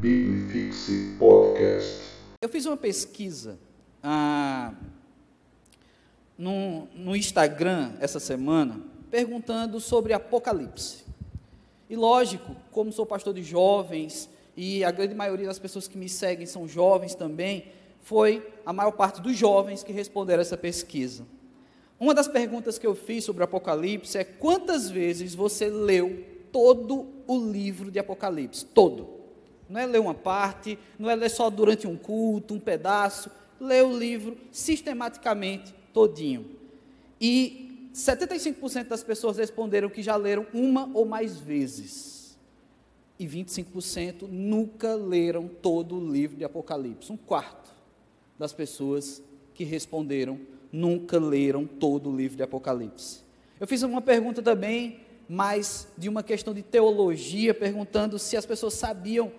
Biblifixe Podcast. Eu fiz uma pesquisa ah, no, no Instagram essa semana, perguntando sobre Apocalipse. E lógico, como sou pastor de jovens, e a grande maioria das pessoas que me seguem são jovens também, foi a maior parte dos jovens que responderam essa pesquisa. Uma das perguntas que eu fiz sobre Apocalipse é quantas vezes você leu todo o livro de Apocalipse? Todo. Não é ler uma parte, não é ler só durante um culto, um pedaço. Lê o livro sistematicamente, todinho. E 75% das pessoas responderam que já leram uma ou mais vezes. E 25% nunca leram todo o livro de Apocalipse. Um quarto das pessoas que responderam nunca leram todo o livro de Apocalipse. Eu fiz uma pergunta também, mais de uma questão de teologia, perguntando se as pessoas sabiam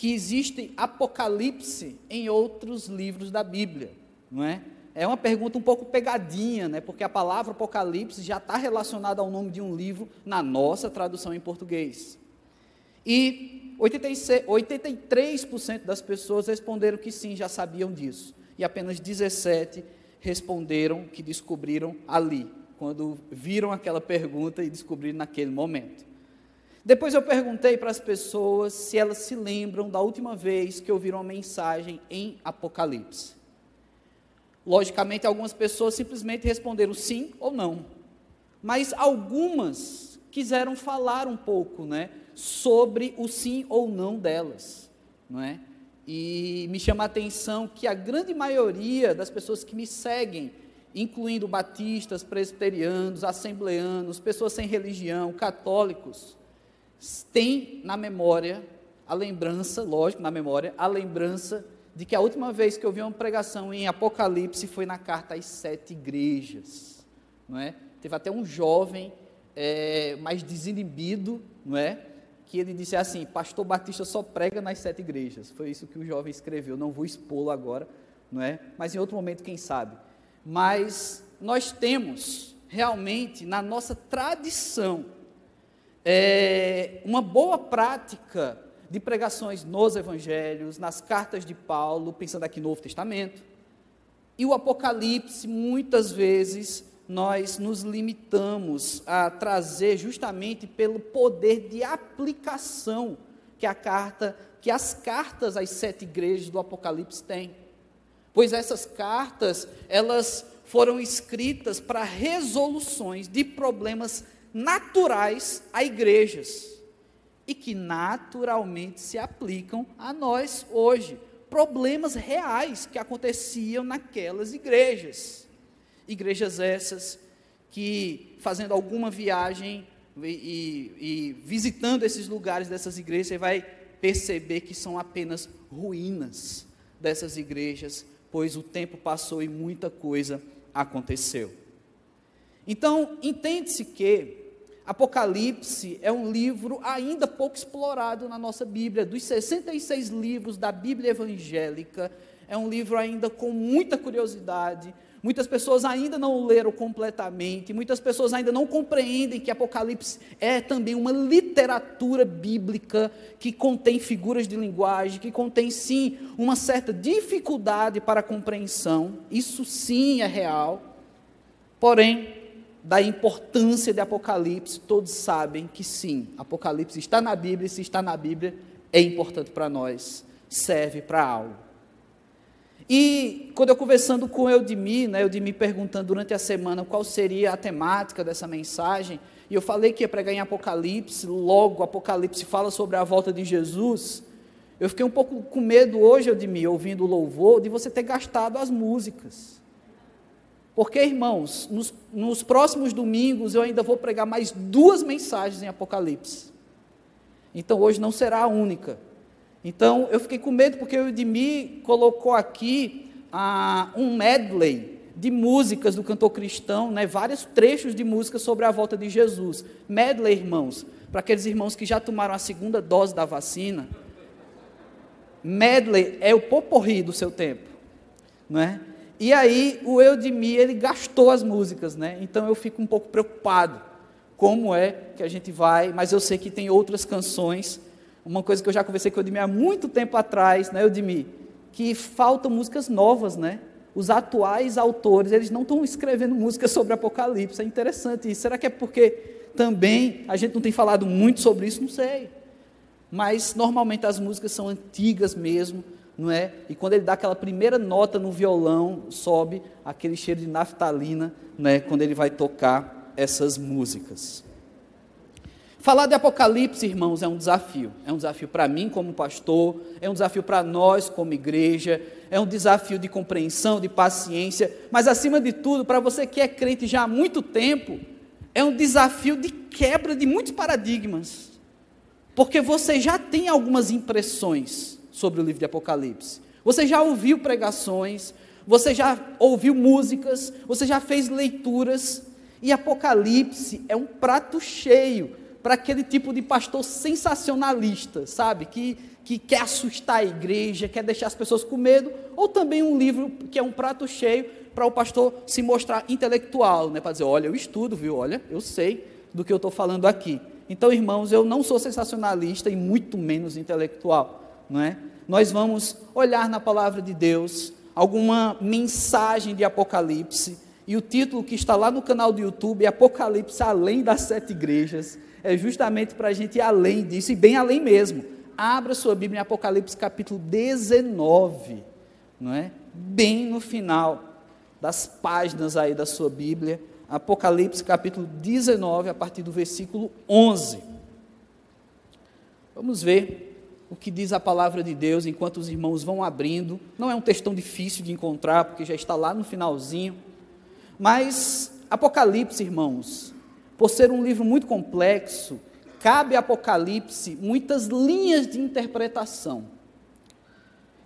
que existe Apocalipse em outros livros da Bíblia, não é? É uma pergunta um pouco pegadinha, né? Porque a palavra Apocalipse já está relacionada ao nome de um livro na nossa tradução em português. E 86, 83% das pessoas responderam que sim, já sabiam disso. E apenas 17 responderam que descobriram ali, quando viram aquela pergunta e descobriram naquele momento. Depois eu perguntei para as pessoas se elas se lembram da última vez que ouviram uma mensagem em Apocalipse. Logicamente, algumas pessoas simplesmente responderam sim ou não. Mas algumas quiseram falar um pouco, né, sobre o sim ou não delas, não é? E me chama a atenção que a grande maioria das pessoas que me seguem, incluindo batistas, presbiterianos, assembleanos, pessoas sem religião, católicos, tem na memória a lembrança, lógico, na memória, a lembrança de que a última vez que eu vi uma pregação em Apocalipse foi na carta às sete igrejas, não é? Teve até um jovem é, mais desinibido, não é? que ele disse assim: Pastor Batista só prega nas sete igrejas. Foi isso que o jovem escreveu. Não vou expô-lo agora, não é? Mas em outro momento, quem sabe. Mas nós temos realmente na nossa tradição é, uma boa prática de pregações nos evangelhos, nas cartas de Paulo, pensando aqui no Novo Testamento. E o Apocalipse, muitas vezes, nós nos limitamos a trazer justamente pelo poder de aplicação que a carta, que as cartas às sete igrejas do Apocalipse têm. Pois essas cartas, elas foram escritas para resoluções de problemas naturais a igrejas e que naturalmente se aplicam a nós hoje. Problemas reais que aconteciam naquelas igrejas. Igrejas essas que, fazendo alguma viagem e, e, e visitando esses lugares dessas igrejas, você vai perceber que são apenas ruínas dessas igrejas, pois o tempo passou e muita coisa aconteceu. Então, entende-se que Apocalipse é um livro ainda pouco explorado na nossa Bíblia. Dos 66 livros da Bíblia evangélica, é um livro ainda com muita curiosidade, Muitas pessoas ainda não leram completamente, muitas pessoas ainda não compreendem que Apocalipse é também uma literatura bíblica que contém figuras de linguagem, que contém sim uma certa dificuldade para a compreensão. Isso sim é real. Porém, da importância de Apocalipse, todos sabem que sim, Apocalipse está na Bíblia, e se está na Bíblia, é importante para nós, serve para algo. E quando eu conversando com Eudemir, né, Eudemir perguntando durante a semana qual seria a temática dessa mensagem, e eu falei que ia pregar em Apocalipse, logo Apocalipse fala sobre a volta de Jesus. Eu fiquei um pouco com medo hoje, Eudemir, ouvindo o louvor, de você ter gastado as músicas. Porque, irmãos, nos, nos próximos domingos eu ainda vou pregar mais duas mensagens em Apocalipse. Então hoje não será a única. Então eu fiquei com medo porque o Edmir colocou aqui ah, um medley de músicas do cantor cristão, né, vários trechos de música sobre a volta de Jesus. Medley, irmãos, para aqueles irmãos que já tomaram a segunda dose da vacina. Medley é o poporri do seu tempo, não é? E aí o Eudemir, ele gastou as músicas, né? Então eu fico um pouco preocupado como é que a gente vai, mas eu sei que tem outras canções Uma coisa que eu já conversei com o Edmir há muito tempo atrás, né, Edmir? Que faltam músicas novas, né? Os atuais autores, eles não estão escrevendo músicas sobre Apocalipse. É interessante isso. Será que é porque também a gente não tem falado muito sobre isso? Não sei. Mas normalmente as músicas são antigas mesmo, não é? E quando ele dá aquela primeira nota no violão, sobe aquele cheiro de naftalina, né? Quando ele vai tocar essas músicas. Falar de Apocalipse, irmãos, é um desafio. É um desafio para mim como pastor, é um desafio para nós como igreja, é um desafio de compreensão, de paciência, mas acima de tudo, para você que é crente já há muito tempo, é um desafio de quebra de muitos paradigmas. Porque você já tem algumas impressões sobre o livro de Apocalipse. Você já ouviu pregações, você já ouviu músicas, você já fez leituras, e Apocalipse é um prato cheio para aquele tipo de pastor sensacionalista, sabe? Que, que quer assustar a igreja, quer deixar as pessoas com medo, ou também um livro que é um prato cheio para o pastor se mostrar intelectual, né? Para dizer, olha, eu estudo, viu? Olha, eu sei do que eu estou falando aqui. Então, irmãos, eu não sou sensacionalista e muito menos intelectual, não é? Nós vamos olhar na palavra de Deus alguma mensagem de Apocalipse, e o título que está lá no canal do YouTube é Apocalipse Além das Sete Igrejas é justamente para a gente ir além disso, e bem além mesmo. Abra sua Bíblia em Apocalipse capítulo 19, não é? Bem no final das páginas aí da sua Bíblia, Apocalipse capítulo 19, a partir do versículo 11. Vamos ver o que diz a palavra de Deus enquanto os irmãos vão abrindo. Não é um textão difícil de encontrar, porque já está lá no finalzinho. Mas Apocalipse, irmãos, por ser um livro muito complexo, cabe a Apocalipse muitas linhas de interpretação.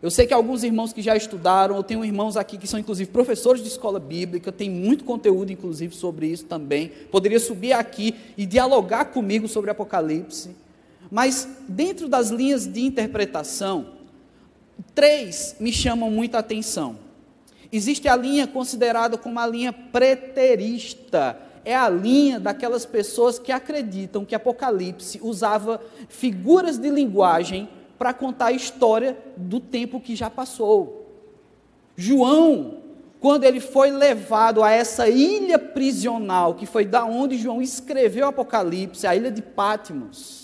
Eu sei que alguns irmãos que já estudaram, eu tenho irmãos aqui que são inclusive professores de escola bíblica, tem muito conteúdo inclusive sobre isso também. Poderia subir aqui e dialogar comigo sobre Apocalipse. Mas dentro das linhas de interpretação, três me chamam muita atenção. Existe a linha considerada como a linha preterista, é a linha daquelas pessoas que acreditam que Apocalipse usava figuras de linguagem para contar a história do tempo que já passou. João, quando ele foi levado a essa ilha prisional, que foi da onde João escreveu Apocalipse, a ilha de Patmos,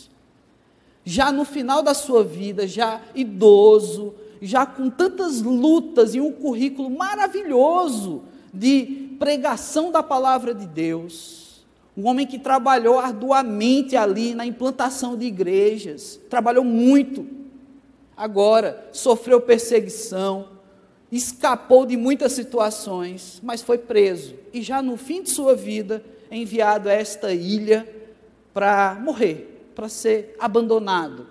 já no final da sua vida, já idoso, já com tantas lutas e um currículo maravilhoso de pregação da palavra de Deus, um homem que trabalhou arduamente ali na implantação de igrejas, trabalhou muito. Agora sofreu perseguição, escapou de muitas situações, mas foi preso e já no fim de sua vida é enviado a esta ilha para morrer, para ser abandonado,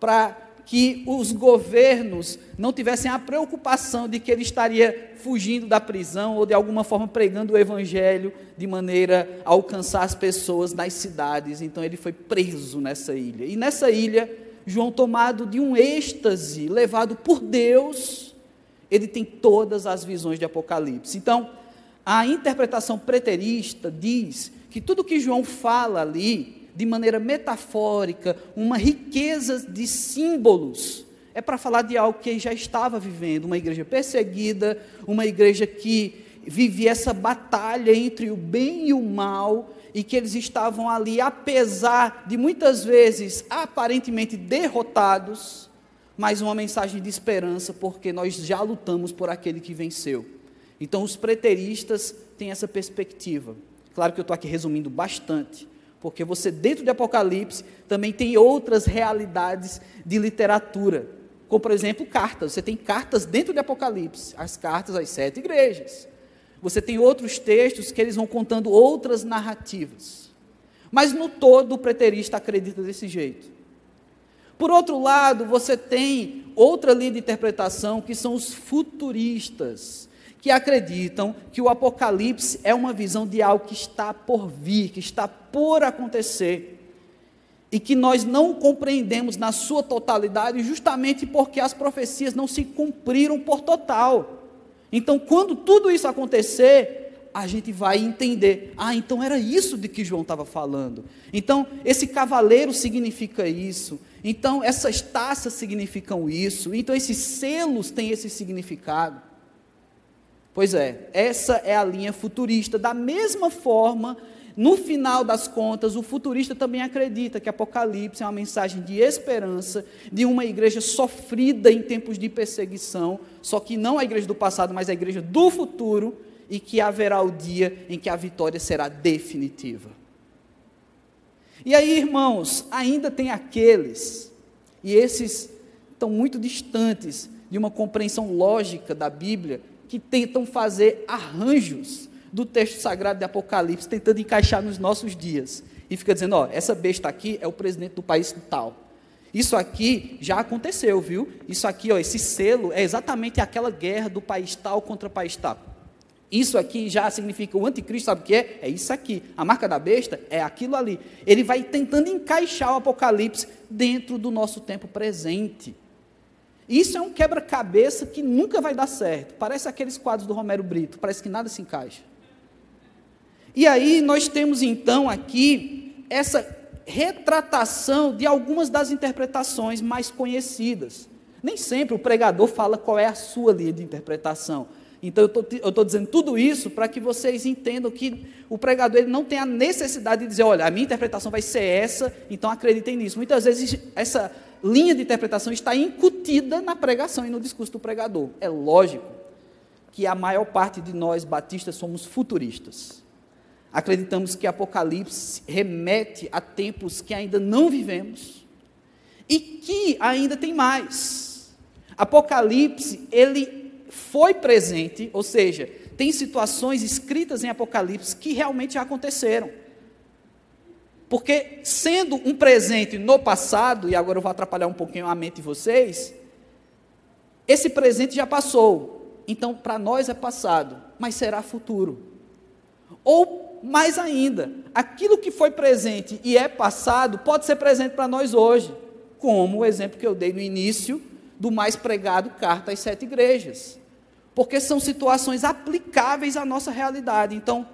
para que os governos não tivessem a preocupação de que ele estaria fugindo da prisão ou de alguma forma pregando o evangelho de maneira a alcançar as pessoas nas cidades. Então ele foi preso nessa ilha. E nessa ilha, João, tomado de um êxtase, levado por Deus, ele tem todas as visões de Apocalipse. Então, a interpretação preterista diz que tudo que João fala ali de maneira metafórica, uma riqueza de símbolos. É para falar de algo que já estava vivendo, uma igreja perseguida, uma igreja que vivia essa batalha entre o bem e o mal, e que eles estavam ali, apesar de muitas vezes aparentemente derrotados, mas uma mensagem de esperança, porque nós já lutamos por aquele que venceu. Então, os preteristas têm essa perspectiva. Claro que eu estou aqui resumindo bastante, porque você, dentro de Apocalipse, também tem outras realidades de literatura, como, por exemplo, cartas. Você tem cartas dentro de Apocalipse, as cartas às sete igrejas. Você tem outros textos que eles vão contando outras narrativas. Mas no todo, o preterista acredita desse jeito. Por outro lado, você tem outra linha de interpretação que são os futuristas que acreditam que o Apocalipse é uma visão de algo que está por vir, que está por acontecer, e que nós não compreendemos na sua totalidade, justamente porque as profecias não se cumpriram por total. Então, quando tudo isso acontecer, a gente vai entender: ah, então era isso de que João estava falando. Então, esse cavaleiro significa isso, Então, essas taças significam isso, então esses selos têm esse significado. Pois é, essa é a linha futurista. Da mesma forma, no final das contas, o futurista também acredita que Apocalipse é uma mensagem de esperança, de uma igreja sofrida em tempos de perseguição, só que não a igreja do passado, mas a igreja do futuro, e que haverá o dia em que a vitória será definitiva. E aí, irmãos, ainda tem aqueles, e esses estão muito distantes de uma compreensão lógica da Bíblia, que tentam fazer arranjos do texto sagrado de Apocalipse, tentando encaixar nos nossos dias. E fica dizendo: ó, essa besta aqui é o presidente do país tal. Isso aqui já aconteceu, viu? Isso aqui, ó, esse selo é exatamente aquela guerra do país tal contra o país tal. Isso aqui já significa o anticristo, sabe o que é? É isso aqui. A marca da besta é aquilo ali. Ele vai tentando encaixar o Apocalipse dentro do nosso tempo presente. Isso é um quebra-cabeça que nunca vai dar certo. Parece aqueles quadros do Romero Brito, parece que nada se encaixa. E aí nós temos então aqui essa retratação de algumas das interpretações mais conhecidas. Nem sempre o pregador fala qual é a sua linha de interpretação. Então, eu estou dizendo tudo isso para que vocês entendam que o pregador ele não tem a necessidade de dizer, olha, a minha interpretação vai ser essa, então acreditem nisso. Muitas vezes essa linha de interpretação está incutida na pregação e no discurso do pregador. É lógico que a maior parte de nós batistas somos futuristas. Acreditamos que Apocalipse remete a tempos que ainda não vivemos e que ainda tem mais. Apocalipse, ele foi presente, ou seja, tem situações escritas em Apocalipse que realmente já aconteceram. Porque, sendo um presente no passado, e agora eu vou atrapalhar um pouquinho a mente de vocês, esse presente já passou. Então, para nós é passado, mas será futuro. Ou, mais ainda, aquilo que foi presente e é passado pode ser presente para nós hoje, como o exemplo que eu dei no início do mais pregado Carta às Sete Igrejas porque são situações aplicáveis à nossa realidade. Então,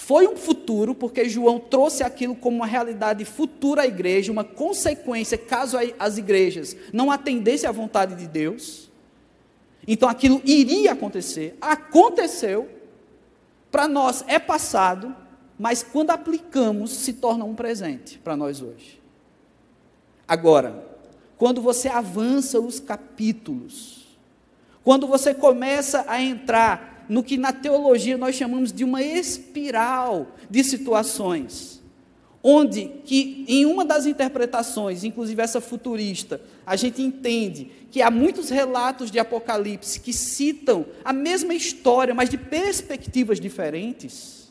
foi um futuro, porque João trouxe aquilo como uma realidade futura à igreja, uma consequência caso as igrejas não atendessem à vontade de Deus. Então aquilo iria acontecer, aconteceu, para nós é passado, mas quando aplicamos se torna um presente para nós hoje. Agora, quando você avança os capítulos, quando você começa a entrar no que na teologia nós chamamos de uma espiral de situações, onde que em uma das interpretações, inclusive essa futurista, a gente entende que há muitos relatos de Apocalipse que citam a mesma história, mas de perspectivas diferentes.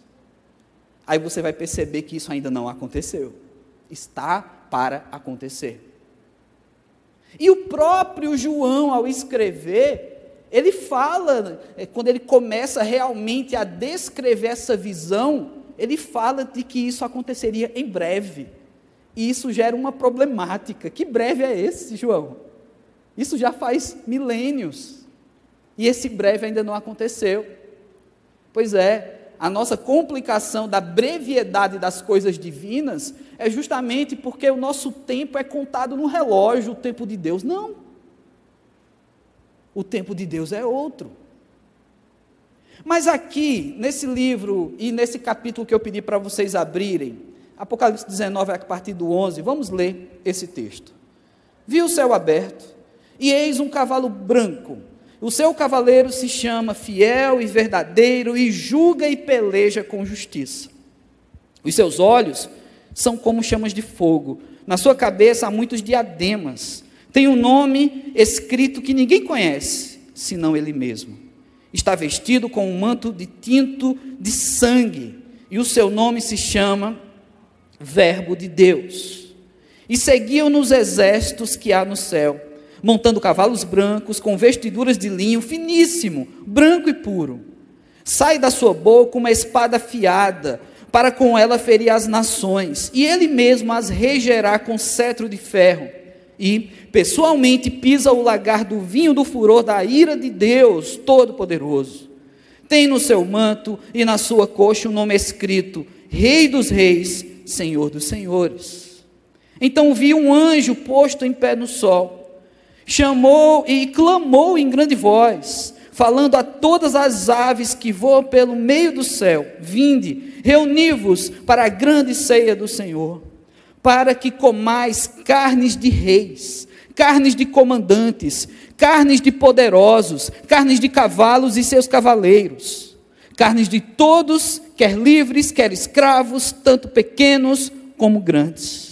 Aí você vai perceber que isso ainda não aconteceu. Está para acontecer. E o próprio João, ao escrever, ele fala, é, quando ele começa realmente a descrever essa visão, ele fala de que isso aconteceria em breve. E isso gera uma problemática. Que breve é esse, João? Isso já faz milênios. E esse breve ainda não aconteceu. Pois é, a nossa complicação da brevidade das coisas divinas é justamente porque o nosso tempo é contado no relógio, o tempo de Deus não. O tempo de Deus é outro. Mas aqui, nesse livro e nesse capítulo que eu pedi para vocês abrirem, Apocalipse 19, a partir do 11, vamos ler esse texto. Vi o céu aberto, e eis um cavalo branco. O seu cavaleiro se chama Fiel e Verdadeiro, e julga e peleja com justiça. Os seus olhos são como chamas de fogo, na sua cabeça há muitos diademas tem um nome escrito que ninguém conhece, senão ele mesmo. Está vestido com um manto de tinto de sangue, e o seu nome se chama Verbo de Deus. E seguiam nos exércitos que há no céu, montando cavalos brancos, com vestiduras de linho finíssimo, branco e puro. Sai da sua boca uma espada afiada, para com ela ferir as nações, e ele mesmo as regerá com cetro de ferro e pessoalmente pisa o lagar do vinho do furor da ira de Deus Todo-Poderoso. Tem no seu manto e na sua coxa o um nome escrito: Rei dos Reis, Senhor dos Senhores. Então vi um anjo posto em pé no sol, chamou e clamou em grande voz, falando a todas as aves que voam pelo meio do céu: Vinde, reuni-vos para a grande ceia do Senhor, para que comais carnes de reis, carnes de comandantes, carnes de poderosos, carnes de cavalos e seus cavaleiros, carnes de todos, quer livres, quer escravos, tanto pequenos como grandes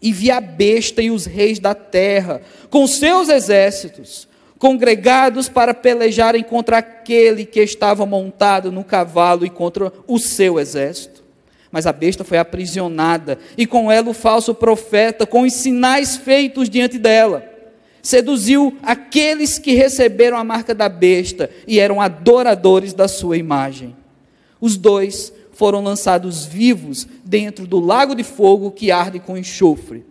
e vi a besta e os reis da terra, com seus exércitos, congregados para pelejarem contra aquele que estava montado no cavalo e contra o seu exército. Mas a besta foi aprisionada, e com ela o falso profeta, com os sinais feitos diante dela, seduziu aqueles que receberam a marca da besta e eram adoradores da sua imagem. Os dois foram lançados vivos dentro do lago de fogo que arde com enxofre.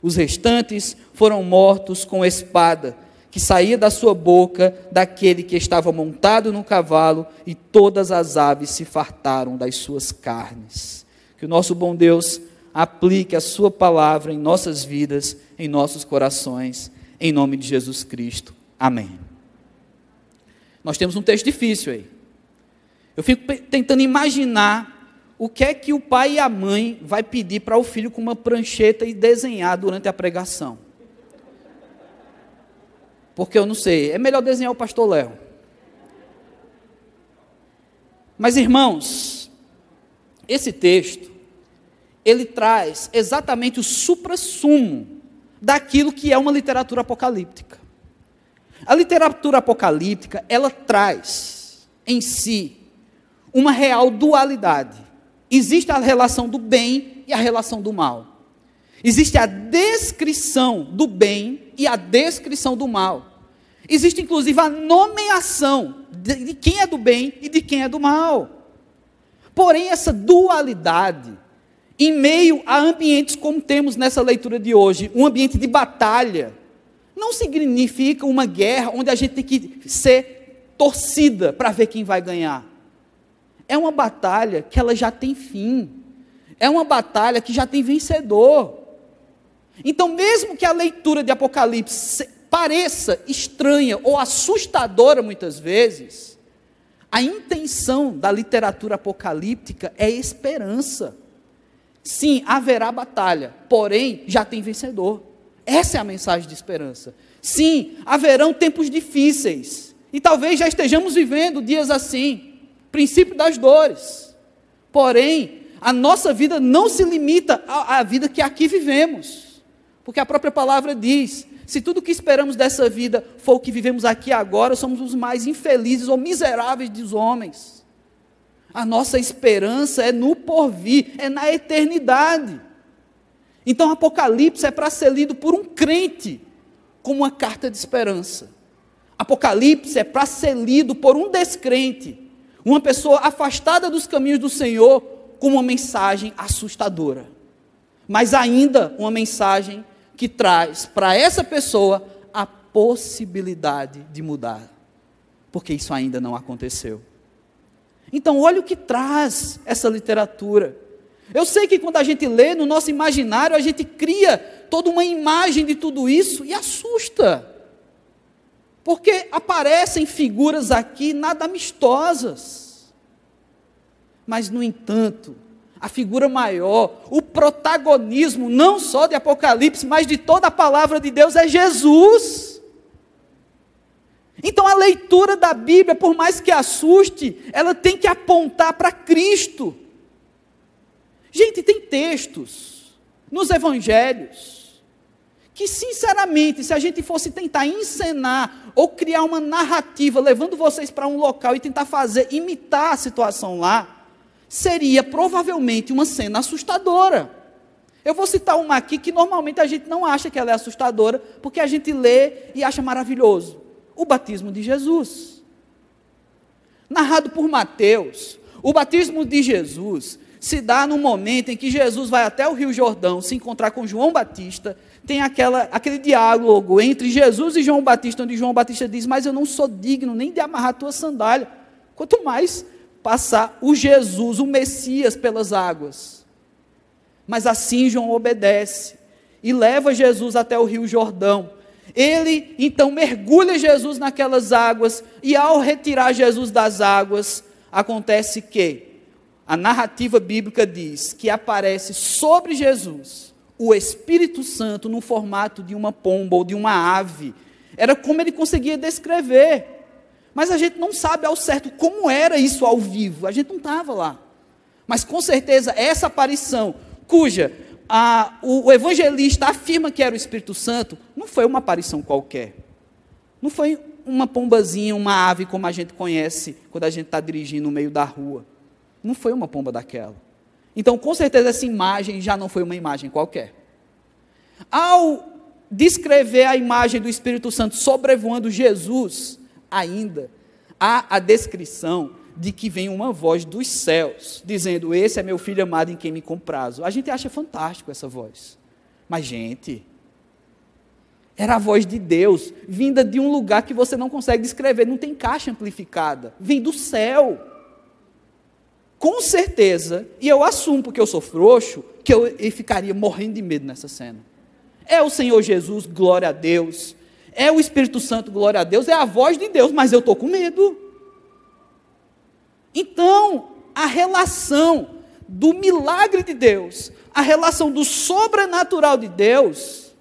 Os restantes foram mortos com espada que saía da sua boca daquele que estava montado no cavalo, e todas as aves se fartaram das suas carnes. Que o nosso bom Deus aplique a sua palavra em nossas vidas, em nossos corações, em nome de Jesus Cristo. Amém. Nós temos um texto difícil aí. Eu fico tentando imaginar o que é que o pai e a mãe vai pedir para o filho com uma prancheta e desenhar durante a pregação. Porque eu não sei, é melhor desenhar o pastor Léo. Mas irmãos, esse texto ele traz exatamente o suprassumo daquilo que é uma literatura apocalíptica. A literatura apocalíptica, ela traz em si uma real dualidade. Existe a relação do bem e a relação do mal. Existe a descrição do bem e a descrição do mal. Existe inclusive a nomeação de, de quem é do bem e de quem é do mal. Porém, essa dualidade, em meio a ambientes como temos nessa leitura de hoje, um ambiente de batalha, não significa uma guerra onde a gente tem que ser torcida para ver quem vai ganhar. É uma batalha que ela já tem fim. É uma batalha que já tem vencedor. Então, mesmo que a leitura de Apocalipse pareça estranha ou assustadora muitas vezes, a intenção da literatura apocalíptica é esperança. Sim, haverá batalha, porém já tem vencedor. Essa é a mensagem de esperança. Sim, haverão tempos difíceis, e talvez já estejamos vivendo dias assim princípio das dores. Porém, a nossa vida não se limita à, à vida que aqui vivemos, porque a própria palavra diz: se tudo que esperamos dessa vida for o que vivemos aqui agora, somos os mais infelizes ou miseráveis dos homens. A nossa esperança é no porvir, é na eternidade. Então, Apocalipse é para ser lido por um crente como uma carta de esperança. Apocalipse é para ser lido por um descrente uma pessoa afastada dos caminhos do Senhor com uma mensagem assustadora. Mas ainda uma mensagem que traz para essa pessoa a possibilidade de mudar. Porque isso ainda não aconteceu. Então, olha o que traz essa literatura. Eu sei que quando a gente lê no nosso imaginário, a gente cria toda uma imagem de tudo isso e assusta. Porque aparecem figuras aqui nada amistosas. Mas, no entanto, a figura maior, o protagonismo, não só de Apocalipse, mas de toda a palavra de Deus, é Jesus. Então a leitura da Bíblia, por mais que assuste, ela tem que apontar para Cristo. Gente, tem textos nos evangelhos que, sinceramente, se a gente fosse tentar encenar ou criar uma narrativa levando vocês para um local e tentar fazer, imitar a situação lá, seria provavelmente uma cena assustadora. Eu vou citar uma aqui que normalmente a gente não acha que ela é assustadora, porque a gente lê e acha maravilhoso: o batismo de Jesus. Narrado por Mateus, o batismo de Jesus se dá no momento em que Jesus vai até o Rio Jordão se encontrar com João Batista tem aquela, aquele diálogo entre Jesus e João Batista, onde João Batista diz: Mas eu não sou digno nem de amarrar a tua sandália, quanto mais passar o Jesus, o Messias, pelas águas. Mas assim João obedece. e leva Jesus até o Rio Jordão. Ele então mergulha Jesus naquelas águas, e ao retirar Jesus das águas, acontece que a narrativa bíblica diz que aparece sobre Jesus o Espírito Santo no formato de uma pomba ou de uma ave. Era como ele conseguia descrever. Mas a gente não sabe ao certo como era isso ao vivo, a gente não estava lá. Mas com certeza essa aparição, cuja a, o, o evangelista afirma que era o Espírito Santo, não foi uma aparição qualquer. Não foi uma pombazinha, uma ave como a gente conhece quando a gente está dirigindo no meio da rua. Não foi uma pomba daquela. Então, com certeza, essa imagem já não foi uma imagem qualquer. Ao descrever a imagem do Espírito Santo sobrevoando Jesus, ainda há a descrição de que vem uma voz dos céus, dizendo: Esse é meu filho amado em quem me comprazo. A gente acha fantástico essa voz. Mas, gente, era a voz de Deus, vinda de um lugar que você não consegue descrever, não tem caixa amplificada, vem do céu. Com certeza, e eu assumo porque eu sou frouxo, que eu, eu ficaria morrendo de medo nessa cena. É o Senhor Jesus, glória a Deus. É o Espírito Santo, glória a Deus. É a voz de Deus, mas eu estou com medo. Então, a relação do milagre de Deus, a relação do sobrenatural de Deus,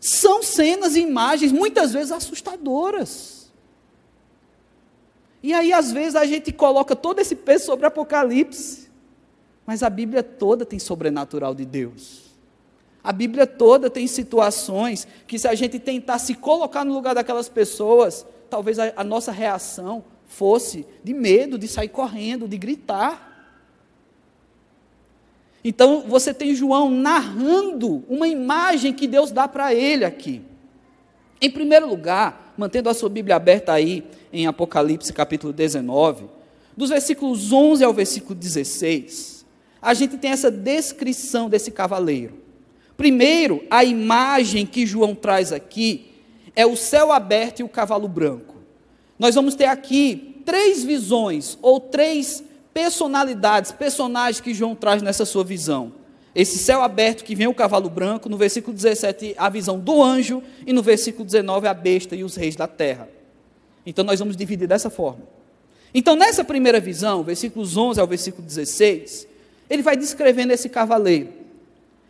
são cenas e imagens muitas vezes assustadoras. E aí, às vezes, a gente coloca todo esse peso sobre Apocalipse, mas a Bíblia toda tem sobrenatural de Deus. A Bíblia toda tem situações que, se a gente tentar se colocar no lugar daquelas pessoas, talvez a, a nossa reação fosse de medo, de sair correndo, de gritar. Então você tem João narrando uma imagem que Deus dá para ele aqui. Em primeiro lugar, mantendo a sua Bíblia aberta aí em Apocalipse capítulo 19, dos versículos 11 ao versículo 16, a gente tem essa descrição desse cavaleiro. Primeiro, a imagem que João traz aqui é o céu aberto e o cavalo branco. Nós vamos ter aqui três visões, ou três personalidades, personagens que João traz nessa sua visão. Esse céu aberto que vem o cavalo branco, no versículo 17, a visão do anjo, e no versículo 19, a besta e os reis da terra. Então nós vamos dividir dessa forma. Então, nessa primeira visão, versículos 11 ao versículo 16, ele vai descrevendo esse cavaleiro.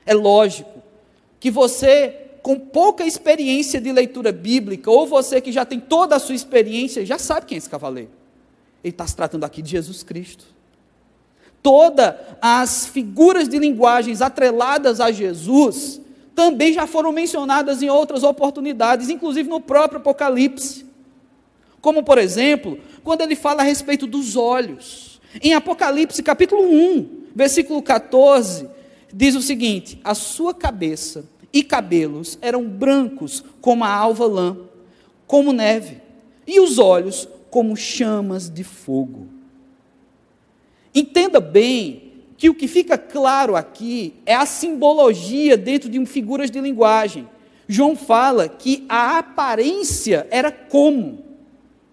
É lógico que você com pouca experiência de leitura bíblica, ou você que já tem toda a sua experiência, já sabe quem é esse cavaleiro. Ele está se tratando aqui de Jesus Cristo. Todas as figuras de linguagens atreladas a Jesus também já foram mencionadas em outras oportunidades, inclusive no próprio Apocalipse. Como, por exemplo, quando ele fala a respeito dos olhos. Em Apocalipse, capítulo 1, versículo 14, diz o seguinte: A sua cabeça e cabelos eram brancos como a alva lã, como neve, e os olhos como chamas de fogo. Entenda bem que o que fica claro aqui é a simbologia dentro de figuras de linguagem. João fala que a aparência era como,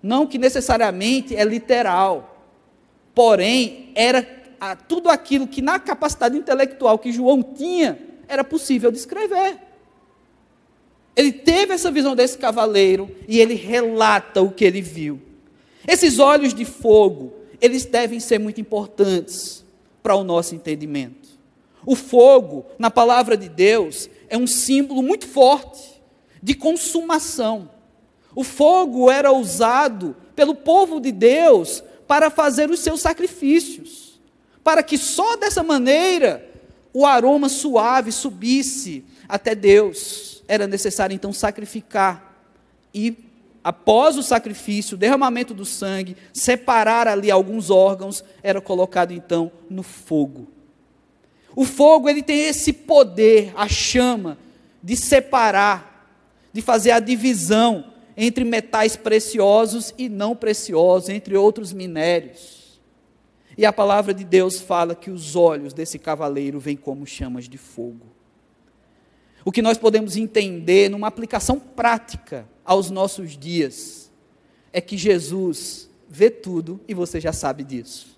não que necessariamente é literal, porém era tudo aquilo que na capacidade intelectual que João tinha era possível descrever. Ele teve essa visão desse cavaleiro e ele relata o que ele viu. Esses olhos de fogo, eles devem ser muito importantes para o nosso entendimento. O fogo, na palavra de Deus, é um símbolo muito forte de consumação. O fogo era usado pelo povo de Deus para fazer os seus sacrifícios, para que só dessa maneira o aroma suave subisse até Deus. Era necessário então sacrificar e após o sacrifício, o derramamento do sangue, separar ali alguns órgãos, era colocado então no fogo. O fogo ele tem esse poder, a chama de separar, de fazer a divisão entre metais preciosos e não preciosos, entre outros minérios. E a palavra de Deus fala que os olhos desse cavaleiro vêm como chamas de fogo. O que nós podemos entender numa aplicação prática aos nossos dias é que Jesus vê tudo e você já sabe disso.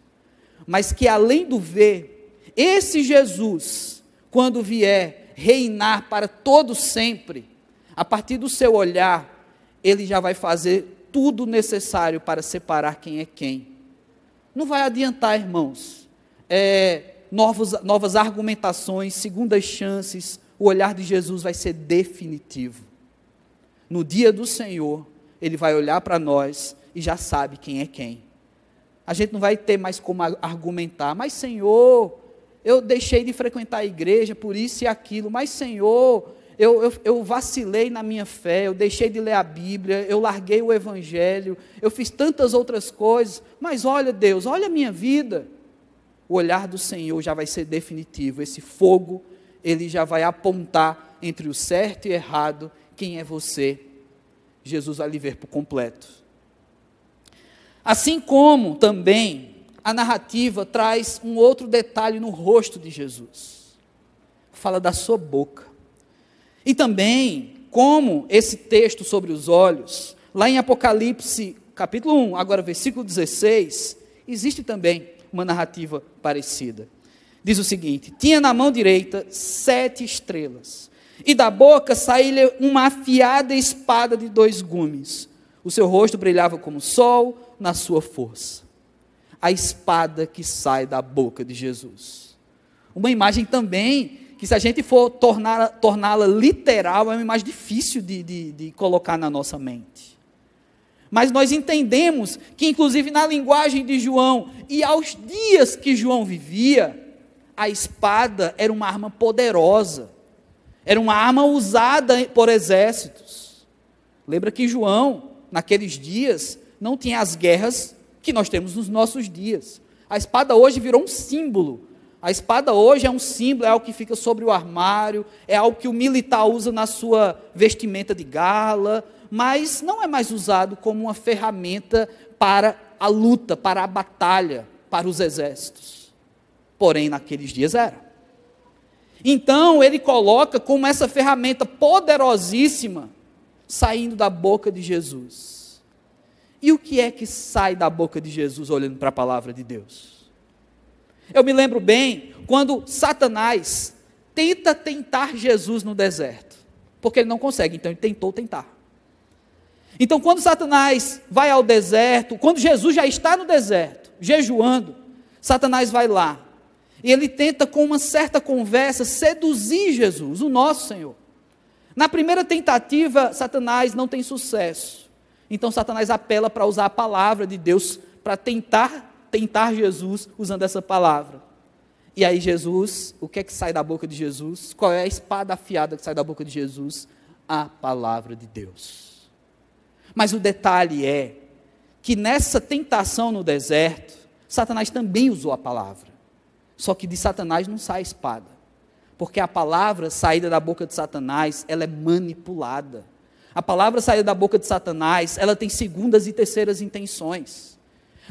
Mas que além do ver, esse Jesus, quando vier, reinar para todo sempre, a partir do seu olhar, ele já vai fazer tudo necessário para separar quem é quem. Não vai adiantar, irmãos, é, novos, novas argumentações, segundas chances, o olhar de Jesus vai ser definitivo. No dia do Senhor, ele vai olhar para nós e já sabe quem é quem. A gente não vai ter mais como argumentar, mas Senhor, eu deixei de frequentar a igreja por isso e aquilo, mas Senhor, eu, eu, eu, vacilei na minha fé, eu deixei de ler a Bíblia, eu larguei o Evangelho, eu fiz tantas outras coisas, mas olha, Deus, olha a minha vida. O olhar do Senhor já vai ser definitivo, esse fogo, ele já vai apontar entre o certo e errado quem é você. Jesus vai lhe ver por completo. Assim como também a narrativa traz um outro detalhe no rosto de Jesus. Fala da sua boca. E também, como esse texto sobre os olhos, lá em Apocalipse, capítulo 1, agora versículo 16, existe também uma narrativa parecida. Diz o seguinte: Tinha na mão direita sete estrelas, e da boca saía uma afiada espada de dois gumes. O seu rosto brilhava como o sol na sua força. A espada que sai da boca de Jesus. Uma imagem também que se a gente for torná-la torná literal, é imagem difícil de, de, de colocar na nossa mente. Mas nós entendemos que, inclusive na linguagem de João, e aos dias que João vivia, a espada era uma arma poderosa, era uma arma usada por exércitos. Lembra que João, naqueles dias, não tinha as guerras que nós temos nos nossos dias. A espada hoje virou um símbolo a espada hoje é um símbolo, é algo que fica sobre o armário, é algo que o militar usa na sua vestimenta de gala, mas não é mais usado como uma ferramenta para a luta, para a batalha, para os exércitos. Porém, naqueles dias era. Então, ele coloca como essa ferramenta poderosíssima saindo da boca de Jesus. E o que é que sai da boca de Jesus olhando para a palavra de Deus? Eu me lembro bem quando Satanás tenta tentar Jesus no deserto, porque ele não consegue, então ele tentou tentar. Então, quando Satanás vai ao deserto, quando Jesus já está no deserto, jejuando, Satanás vai lá e ele tenta, com uma certa conversa, seduzir Jesus, o nosso Senhor. Na primeira tentativa, Satanás não tem sucesso. Então, Satanás apela para usar a palavra de Deus para tentar tentar Jesus usando essa palavra. E aí, Jesus, o que é que sai da boca de Jesus? Qual é a espada afiada que sai da boca de Jesus? A palavra de Deus. Mas o detalhe é que nessa tentação no deserto, Satanás também usou a palavra. Só que de Satanás não sai a espada. Porque a palavra saída da boca de Satanás, ela é manipulada. A palavra saída da boca de Satanás, ela tem segundas e terceiras intenções.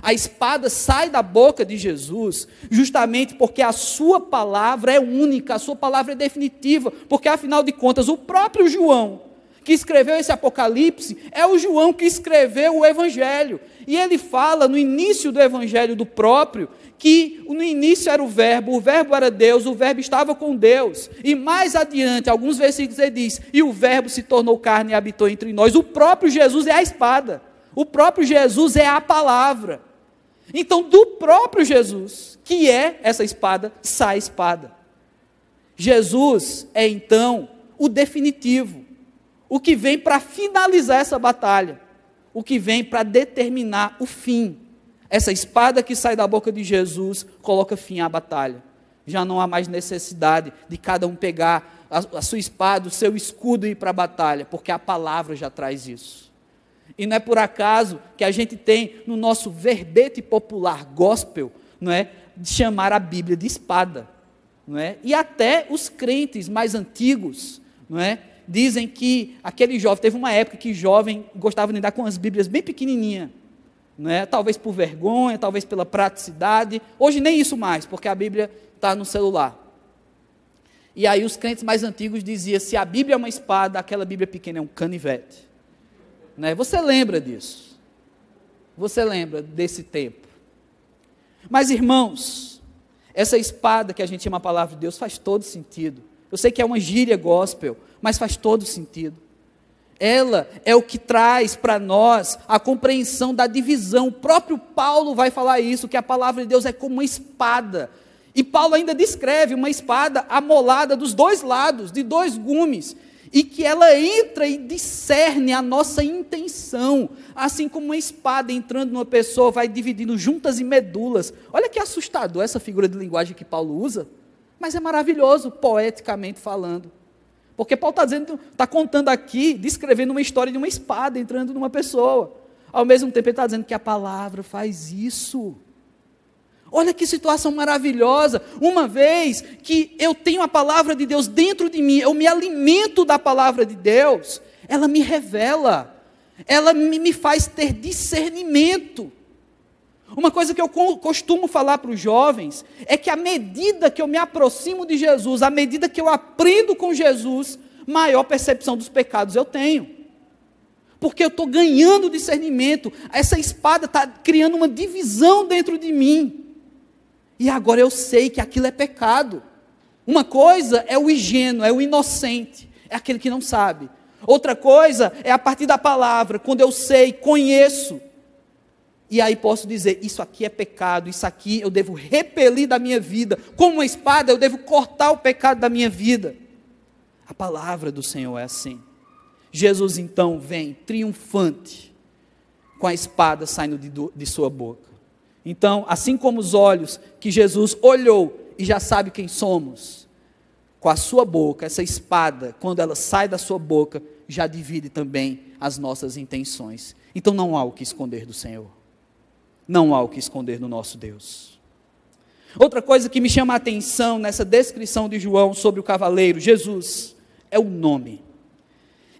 A espada sai da boca de Jesus justamente porque a sua palavra é única, a sua palavra é definitiva, porque afinal de contas, o próprio João, que escreveu esse Apocalipse, é o João que escreveu o Evangelho. E ele fala no início do Evangelho do próprio que no início era o Verbo, o Verbo era Deus, o Verbo estava com Deus. E mais adiante, alguns versículos ele diz: E o Verbo se tornou carne e habitou entre nós. O próprio Jesus é a espada. O próprio Jesus é a palavra. Então, do próprio Jesus, que é essa espada, sai a espada. Jesus é então o definitivo, o que vem para finalizar essa batalha, o que vem para determinar o fim. Essa espada que sai da boca de Jesus coloca fim à batalha. Já não há mais necessidade de cada um pegar a, a sua espada, o seu escudo e ir para a batalha, porque a palavra já traz isso. E não é por acaso que a gente tem no nosso verbete popular gospel, não é, de chamar a Bíblia de espada, não é? E até os crentes mais antigos, não é, dizem que aquele jovem teve uma época que jovem gostava de andar com as Bíblias bem pequenininha, não é? Talvez por vergonha, talvez pela praticidade. Hoje nem isso mais, porque a Bíblia está no celular. E aí os crentes mais antigos diziam: se a Bíblia é uma espada, aquela Bíblia pequena é um canivete. Né? Você lembra disso? Você lembra desse tempo? Mas, irmãos, essa espada que a gente chama a palavra de Deus faz todo sentido. Eu sei que é uma gíria gospel, mas faz todo sentido. Ela é o que traz para nós a compreensão da divisão. O próprio Paulo vai falar isso, que a palavra de Deus é como uma espada. E Paulo ainda descreve uma espada amolada dos dois lados, de dois gumes, e que ela entra e discerne a nossa intenção, assim como uma espada entrando numa pessoa vai dividindo juntas e medulas. Olha que assustador essa figura de linguagem que Paulo usa, mas é maravilhoso, poeticamente falando. Porque Paulo está dizendo, está contando aqui, descrevendo uma história de uma espada entrando numa pessoa. Ao mesmo tempo, ele está dizendo que a palavra faz isso. Olha que situação maravilhosa. Uma vez que eu tenho a palavra de Deus dentro de mim, eu me alimento da palavra de Deus, ela me revela, ela me faz ter discernimento. Uma coisa que eu costumo falar para os jovens é que à medida que eu me aproximo de Jesus, à medida que eu aprendo com Jesus, maior percepção dos pecados eu tenho. Porque eu estou ganhando discernimento, essa espada está criando uma divisão dentro de mim. E agora eu sei que aquilo é pecado. Uma coisa é o ingênuo, é o inocente, é aquele que não sabe. Outra coisa é a partir da palavra, quando eu sei, conheço, e aí posso dizer: isso aqui é pecado, isso aqui eu devo repelir da minha vida. Com uma espada eu devo cortar o pecado da minha vida. A palavra do Senhor é assim. Jesus então vem triunfante, com a espada saindo de, de sua boca. Então, assim como os olhos que Jesus olhou e já sabe quem somos, com a sua boca, essa espada, quando ela sai da sua boca, já divide também as nossas intenções. Então não há o que esconder do Senhor. Não há o que esconder no nosso Deus. Outra coisa que me chama a atenção nessa descrição de João sobre o cavaleiro, Jesus, é o nome.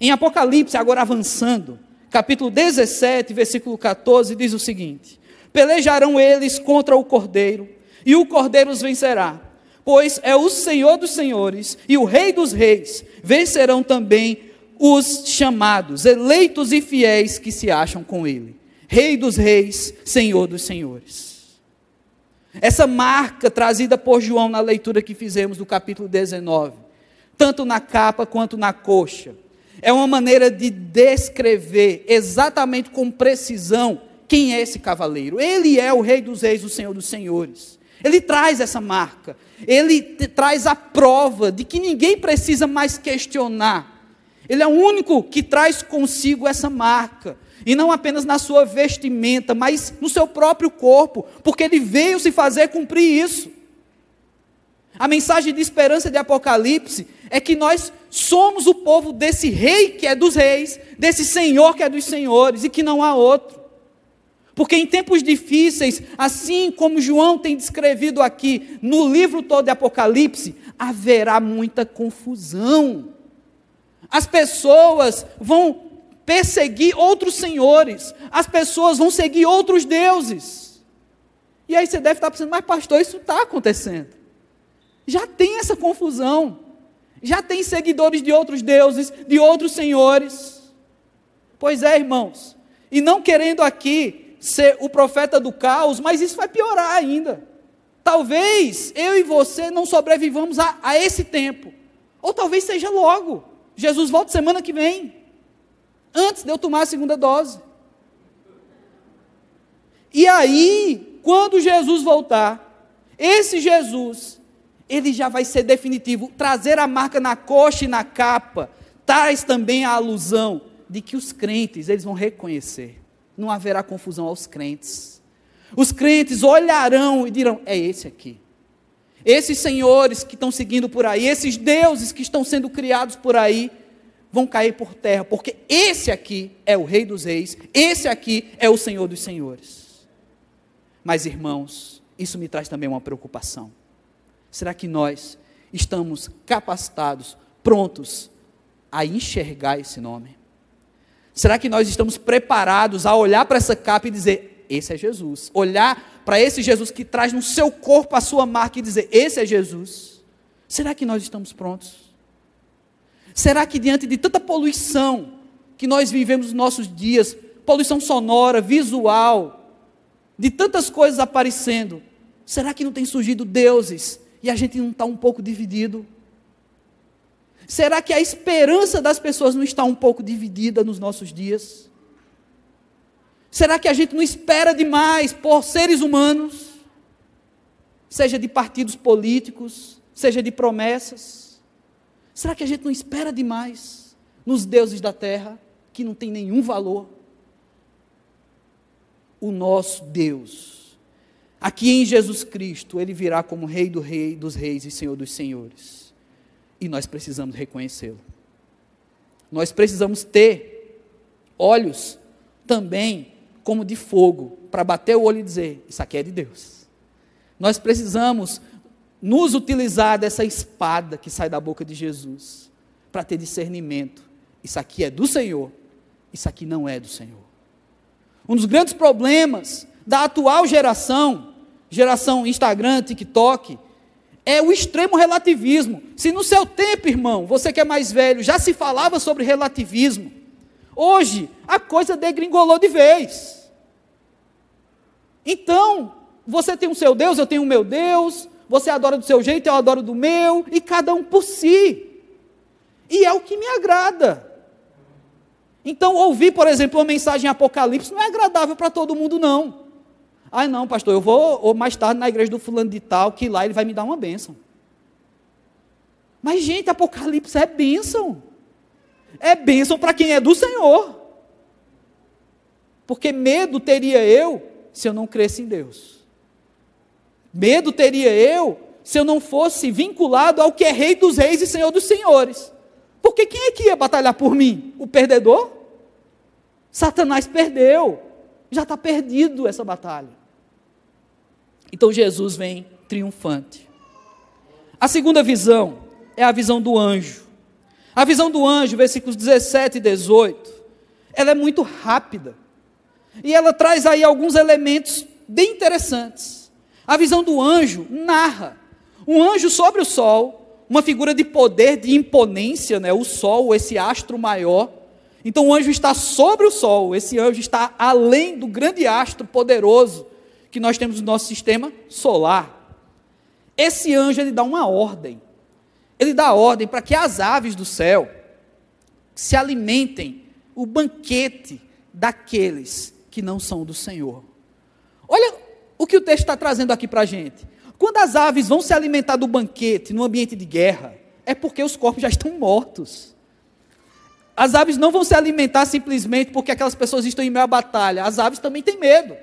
Em Apocalipse, agora avançando, capítulo 17, versículo 14, diz o seguinte: Pelejarão eles contra o cordeiro, e o cordeiro os vencerá, pois é o Senhor dos senhores e o Rei dos reis. Vencerão também os chamados, eleitos e fiéis que se acham com ele. Rei dos reis, Senhor dos senhores. Essa marca trazida por João na leitura que fizemos do capítulo 19, tanto na capa quanto na coxa, é uma maneira de descrever exatamente com precisão quem é esse cavaleiro. Ele é o Rei dos Reis, o Senhor dos Senhores. Ele traz essa marca, ele traz a prova de que ninguém precisa mais questionar. Ele é o único que traz consigo essa marca e não apenas na sua vestimenta, mas no seu próprio corpo, porque ele veio se fazer cumprir isso. A mensagem de esperança de Apocalipse é que nós somos o povo desse rei que é dos reis, desse senhor que é dos senhores e que não há outro. Porque em tempos difíceis, assim como João tem descrevido aqui no livro todo de Apocalipse, haverá muita confusão. As pessoas vão perseguir outros senhores, as pessoas vão seguir outros deuses. E aí você deve estar pensando, mas pastor, isso está acontecendo. Já tem essa confusão, já tem seguidores de outros deuses, de outros senhores. Pois é, irmãos, e não querendo aqui ser o profeta do caos, mas isso vai piorar ainda. Talvez eu e você não sobrevivamos a, a esse tempo, ou talvez seja logo. Jesus volta semana que vem antes de eu tomar a segunda dose. E aí, quando Jesus voltar, esse Jesus, ele já vai ser definitivo. Trazer a marca na coxa e na capa traz também a alusão de que os crentes, eles vão reconhecer. Não haverá confusão aos crentes. Os crentes olharão e dirão: é esse aqui. Esses senhores que estão seguindo por aí, esses deuses que estão sendo criados por aí, vão cair por terra, porque esse aqui é o Rei dos Reis, esse aqui é o Senhor dos Senhores. Mas, irmãos, isso me traz também uma preocupação. Será que nós estamos capacitados, prontos a enxergar esse nome? Será que nós estamos preparados a olhar para essa capa e dizer: Esse é Jesus? Olhar para esse Jesus que traz no seu corpo a sua marca e dizer: Esse é Jesus? Será que nós estamos prontos? Será que diante de tanta poluição que nós vivemos nos nossos dias, poluição sonora, visual, de tantas coisas aparecendo, será que não tem surgido deuses e a gente não está um pouco dividido? Será que a esperança das pessoas não está um pouco dividida nos nossos dias? Será que a gente não espera demais por seres humanos? Seja de partidos políticos, seja de promessas? Será que a gente não espera demais nos deuses da terra, que não tem nenhum valor? O nosso Deus, aqui em Jesus Cristo, ele virá como Rei do Rei dos Reis e Senhor dos Senhores e nós precisamos reconhecê-lo. Nós precisamos ter olhos também como de fogo para bater o olho e dizer: Isso aqui é de Deus. Nós precisamos nos utilizar dessa espada que sai da boca de Jesus para ter discernimento. Isso aqui é do Senhor, isso aqui não é do Senhor. Um dos grandes problemas da atual geração, geração Instagram, TikTok, é o extremo relativismo. Se no seu tempo, irmão, você que é mais velho, já se falava sobre relativismo, hoje a coisa degringolou de vez. Então, você tem o seu Deus, eu tenho o meu Deus, você adora do seu jeito, eu adoro do meu, e cada um por si. E é o que me agrada. Então, ouvir, por exemplo, uma mensagem Apocalipse não é agradável para todo mundo, não. Ah, não, pastor, eu vou ou mais tarde na igreja do fulano de tal, que lá ele vai me dar uma bênção. Mas, gente, Apocalipse é bênção. É bênção para quem é do Senhor. Porque medo teria eu se eu não cresce em Deus. Medo teria eu se eu não fosse vinculado ao que é Rei dos Reis e Senhor dos Senhores. Porque quem é que ia batalhar por mim? O perdedor? Satanás perdeu. Já está perdido essa batalha. Então Jesus vem triunfante. A segunda visão é a visão do anjo. A visão do anjo, versículos 17 e 18, ela é muito rápida. E ela traz aí alguns elementos bem interessantes. A visão do anjo narra um anjo sobre o sol, uma figura de poder, de imponência, né? o sol, esse astro maior. Então o anjo está sobre o sol, esse anjo está além do grande astro poderoso que nós temos no nosso sistema solar. Esse anjo ele dá uma ordem. Ele dá ordem para que as aves do céu se alimentem o banquete daqueles que não são do Senhor. Olha o que o texto está trazendo aqui para a gente. Quando as aves vão se alimentar do banquete no ambiente de guerra, é porque os corpos já estão mortos. As aves não vão se alimentar simplesmente porque aquelas pessoas estão em meio à batalha. As aves também têm medo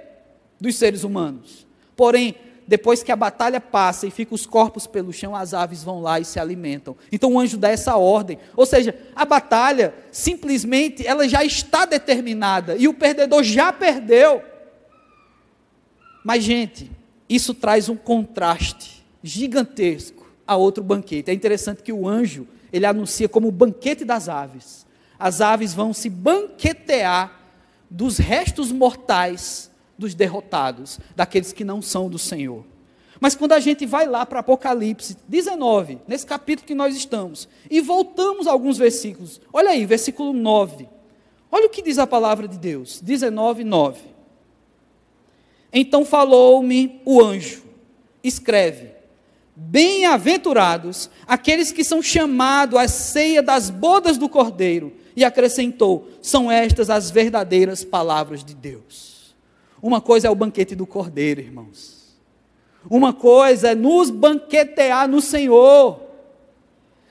dos seres humanos. Porém, depois que a batalha passa e fica os corpos pelo chão, as aves vão lá e se alimentam. Então o anjo dá essa ordem. Ou seja, a batalha simplesmente ela já está determinada e o perdedor já perdeu. Mas gente, isso traz um contraste gigantesco a outro banquete. É interessante que o anjo, ele anuncia como o banquete das aves. As aves vão se banquetear dos restos mortais dos derrotados, daqueles que não são do Senhor. Mas quando a gente vai lá para Apocalipse 19, nesse capítulo que nós estamos, e voltamos alguns versículos, olha aí, versículo 9. Olha o que diz a palavra de Deus, 19, 9. Então falou-me o anjo, escreve: Bem-aventurados aqueles que são chamados à ceia das bodas do Cordeiro. E acrescentou: São estas as verdadeiras palavras de Deus. Uma coisa é o banquete do cordeiro, irmãos. Uma coisa é nos banquetear no Senhor,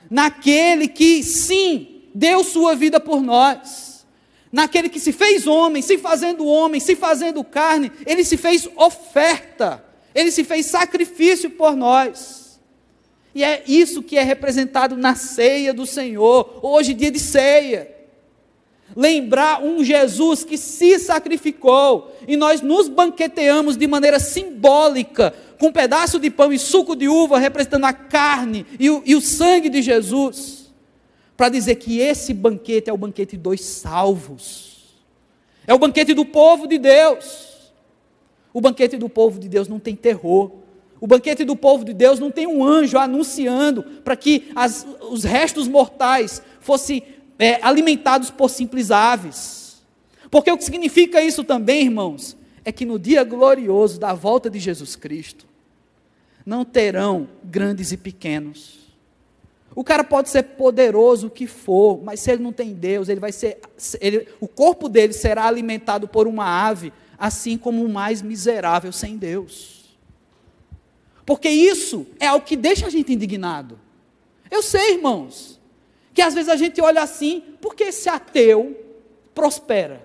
naquele que, sim, deu sua vida por nós, naquele que se fez homem, se fazendo homem, se fazendo carne, ele se fez oferta, ele se fez sacrifício por nós. E é isso que é representado na ceia do Senhor, hoje, dia de ceia lembrar um Jesus que se sacrificou e nós nos banqueteamos de maneira simbólica, com um pedaço de pão e suco de uva representando a carne e o, e o sangue de Jesus, para dizer que esse banquete é o banquete dos salvos, é o banquete do povo de Deus. O banquete do povo de Deus não tem terror. O banquete do povo de Deus não tem um anjo anunciando para que as, os restos mortais fossem é, alimentados por simples aves. Porque o que significa isso também, irmãos, é que no dia glorioso da volta de Jesus Cristo, não terão grandes e pequenos. O cara pode ser poderoso o que for, mas se ele não tem Deus, ele vai ser, ele, o corpo dele será alimentado por uma ave, assim como o mais miserável sem Deus. Porque isso é o que deixa a gente indignado. Eu sei, irmãos, que às vezes a gente olha assim, porque esse ateu prospera?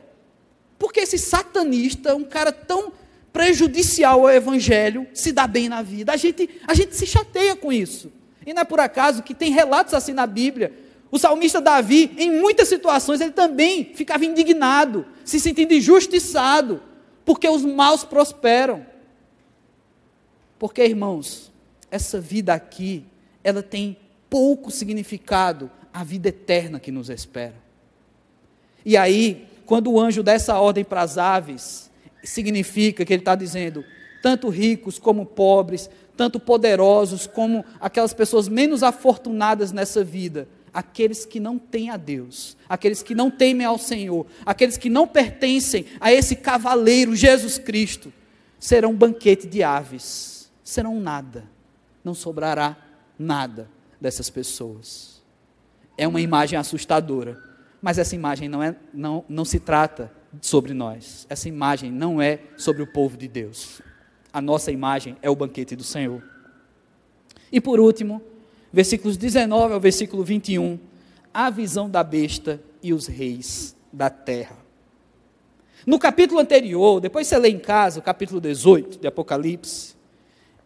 Porque esse satanista, um cara tão prejudicial ao evangelho, se dá bem na vida. A gente, a gente se chateia com isso. E não é por acaso que tem relatos assim na Bíblia. O salmista Davi, em muitas situações, ele também ficava indignado, se sentindo injustiçado, porque os maus prosperam. Porque, irmãos, essa vida aqui, ela tem pouco significado à vida eterna que nos espera. E aí, quando o anjo dá essa ordem para as aves, significa que ele está dizendo: tanto ricos como pobres, tanto poderosos como aquelas pessoas menos afortunadas nessa vida, aqueles que não têm a Deus, aqueles que não temem ao Senhor, aqueles que não pertencem a esse cavaleiro Jesus Cristo, serão banquete de aves, serão nada, não sobrará nada dessas pessoas. É uma imagem assustadora, mas essa imagem não, é, não, não se trata sobre nós, essa imagem não é sobre o povo de Deus. A nossa imagem é o banquete do Senhor. E por último, versículos 19 ao versículo 21, a visão da besta e os reis da terra. No capítulo anterior, depois você lê em casa, o capítulo 18 de Apocalipse,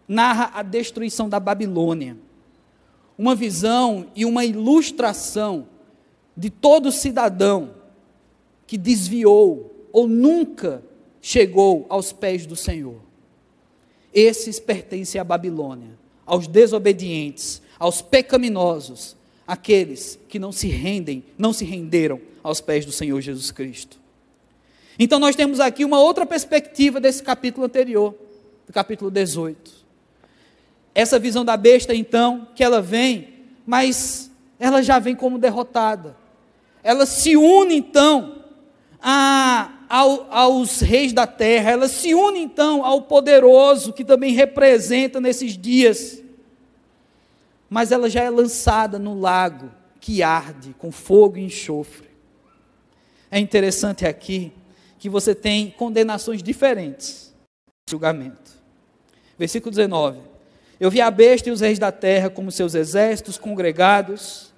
narra a destruição da Babilônia. Uma visão e uma ilustração de todo cidadão que desviou ou nunca chegou aos pés do Senhor. Esses pertencem à Babilônia, aos desobedientes, aos pecaminosos, aqueles que não se rendem, não se renderam aos pés do Senhor Jesus Cristo. Então nós temos aqui uma outra perspectiva desse capítulo anterior, do capítulo 18. Essa visão da besta, então, que ela vem, mas ela já vem como derrotada. Ela se une, então, a, ao, aos reis da terra, ela se une, então, ao poderoso que também representa nesses dias. Mas ela já é lançada no lago que arde com fogo e enxofre. É interessante aqui que você tem condenações diferentes julgamento. Versículo 19. Eu vi a besta e os reis da terra como seus exércitos congregados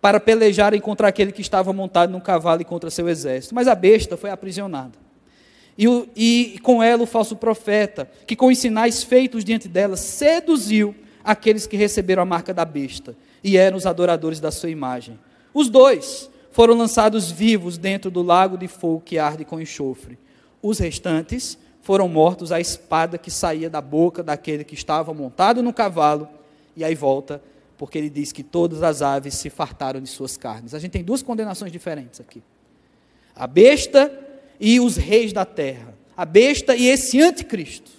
para pelejarem contra aquele que estava montado num cavalo e contra seu exército. Mas a besta foi aprisionada. E, o, e com ela o falso profeta, que com os sinais feitos diante dela, seduziu aqueles que receberam a marca da besta e eram os adoradores da sua imagem. Os dois foram lançados vivos dentro do lago de fogo que arde com enxofre. Os restantes foram mortos à espada que saía da boca daquele que estava montado no cavalo, e aí volta porque ele diz que todas as aves se fartaram de suas carnes. A gente tem duas condenações diferentes aqui: a besta e os reis da terra, a besta e esse anticristo.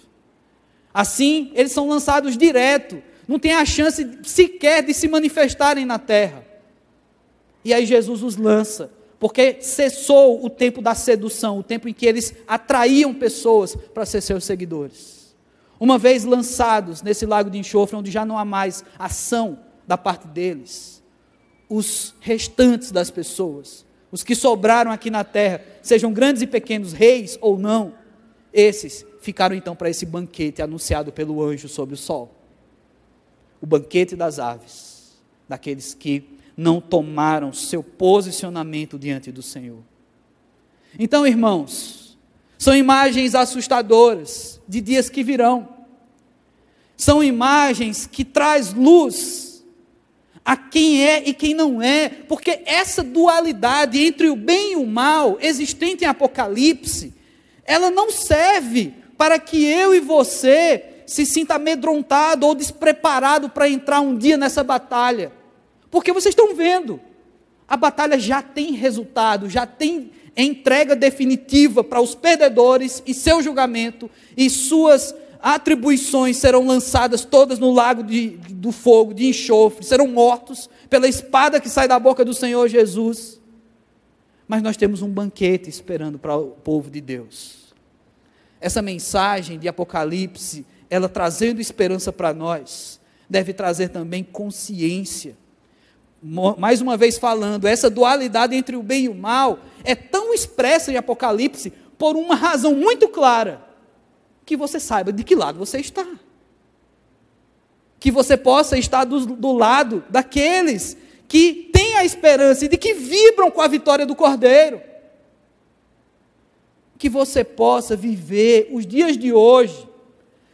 Assim, eles são lançados direto, não tem a chance sequer de se manifestarem na terra. E aí Jesus os lança, porque cessou o tempo da sedução, o tempo em que eles atraíam pessoas para ser seus seguidores. Uma vez lançados nesse lago de enxofre, onde já não há mais ação da parte deles. Os restantes das pessoas, os que sobraram aqui na terra, sejam grandes e pequenos, reis ou não, esses ficaram então para esse banquete anunciado pelo anjo sobre o sol. O banquete das aves, daqueles que não tomaram seu posicionamento diante do Senhor. Então, irmãos, são imagens assustadoras de dias que virão. São imagens que traz luz a quem é e quem não é, porque essa dualidade entre o bem e o mal existente em Apocalipse, ela não serve para que eu e você se sinta amedrontado ou despreparado para entrar um dia nessa batalha. Porque vocês estão vendo, a batalha já tem resultado, já tem entrega definitiva para os perdedores e seu julgamento e suas atribuições serão lançadas todas no lago de, do fogo, de enxofre, serão mortos pela espada que sai da boca do Senhor Jesus. Mas nós temos um banquete esperando para o povo de Deus. Essa mensagem de Apocalipse, ela trazendo esperança para nós, deve trazer também consciência mais uma vez falando, essa dualidade entre o bem e o mal é tão expressa em Apocalipse por uma razão muito clara, que você saiba de que lado você está. Que você possa estar do, do lado daqueles que têm a esperança e de que vibram com a vitória do Cordeiro. Que você possa viver os dias de hoje,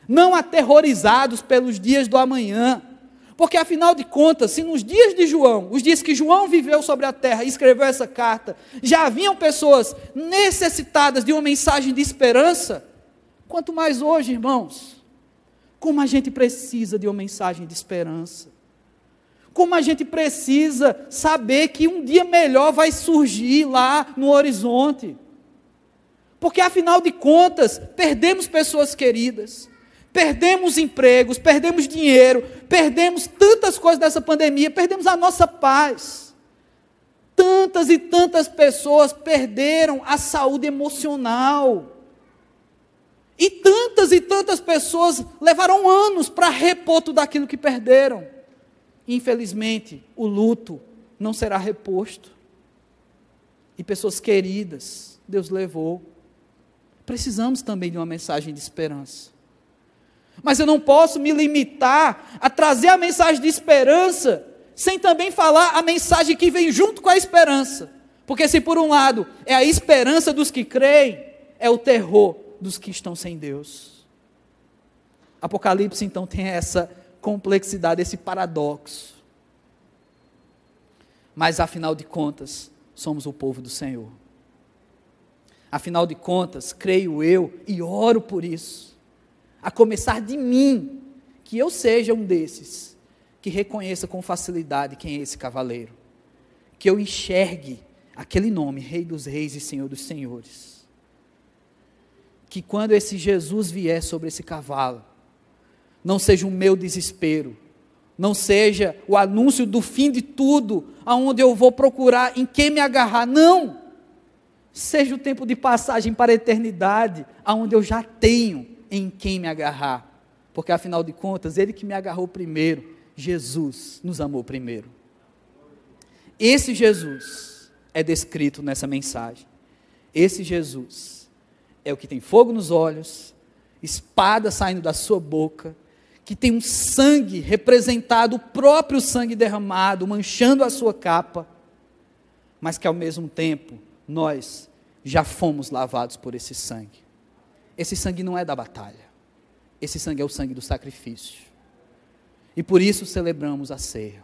não aterrorizados pelos dias do amanhã, porque afinal de contas, se nos dias de João, os dias que João viveu sobre a terra e escreveu essa carta, já haviam pessoas necessitadas de uma mensagem de esperança, quanto mais hoje, irmãos, como a gente precisa de uma mensagem de esperança. Como a gente precisa saber que um dia melhor vai surgir lá no horizonte. Porque afinal de contas, perdemos pessoas queridas, Perdemos empregos, perdemos dinheiro, perdemos tantas coisas dessa pandemia, perdemos a nossa paz. Tantas e tantas pessoas perderam a saúde emocional. E tantas e tantas pessoas levaram anos para repor tudo aquilo que perderam. Infelizmente, o luto não será reposto. E pessoas queridas, Deus levou. Precisamos também de uma mensagem de esperança. Mas eu não posso me limitar a trazer a mensagem de esperança sem também falar a mensagem que vem junto com a esperança. Porque se por um lado é a esperança dos que creem, é o terror dos que estão sem Deus. Apocalipse então tem essa complexidade, esse paradoxo. Mas afinal de contas, somos o povo do Senhor. Afinal de contas, creio eu e oro por isso a começar de mim, que eu seja um desses que reconheça com facilidade quem é esse cavaleiro, que eu enxergue aquele nome, Rei dos Reis e Senhor dos Senhores. Que quando esse Jesus vier sobre esse cavalo, não seja o meu desespero, não seja o anúncio do fim de tudo, aonde eu vou procurar em quem me agarrar, não. Seja o tempo de passagem para a eternidade, aonde eu já tenho em quem me agarrar, porque afinal de contas, Ele que me agarrou primeiro, Jesus nos amou primeiro. Esse Jesus é descrito nessa mensagem. Esse Jesus é o que tem fogo nos olhos, espada saindo da sua boca, que tem um sangue representado, o próprio sangue derramado, manchando a sua capa, mas que ao mesmo tempo nós já fomos lavados por esse sangue. Esse sangue não é da batalha. Esse sangue é o sangue do sacrifício. E por isso celebramos a ceia.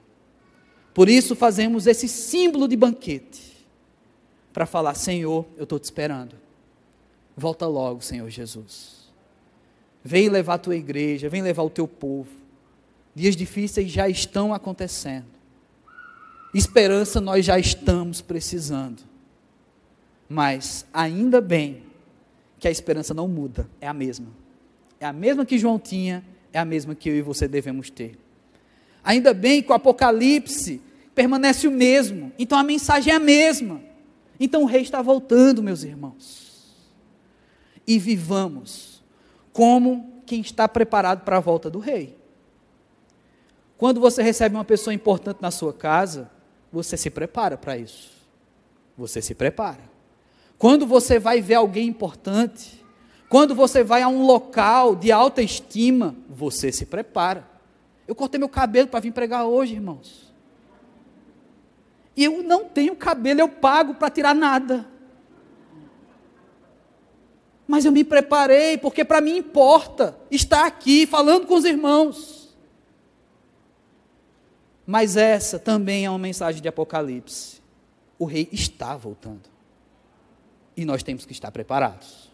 Por isso fazemos esse símbolo de banquete. Para falar, Senhor, eu estou te esperando. Volta logo, Senhor Jesus. Vem levar a tua igreja, vem levar o teu povo. Dias difíceis já estão acontecendo. Esperança nós já estamos precisando. Mas ainda bem que a esperança não muda, é a mesma. É a mesma que João tinha, é a mesma que eu e você devemos ter. Ainda bem que o Apocalipse permanece o mesmo, então a mensagem é a mesma. Então o rei está voltando, meus irmãos. E vivamos como quem está preparado para a volta do rei. Quando você recebe uma pessoa importante na sua casa, você se prepara para isso. Você se prepara. Quando você vai ver alguém importante, quando você vai a um local de alta estima, você se prepara. Eu cortei meu cabelo para vir pregar hoje, irmãos. E eu não tenho cabelo, eu pago para tirar nada. Mas eu me preparei, porque para mim importa estar aqui falando com os irmãos. Mas essa também é uma mensagem de Apocalipse. O rei está voltando. E nós temos que estar preparados.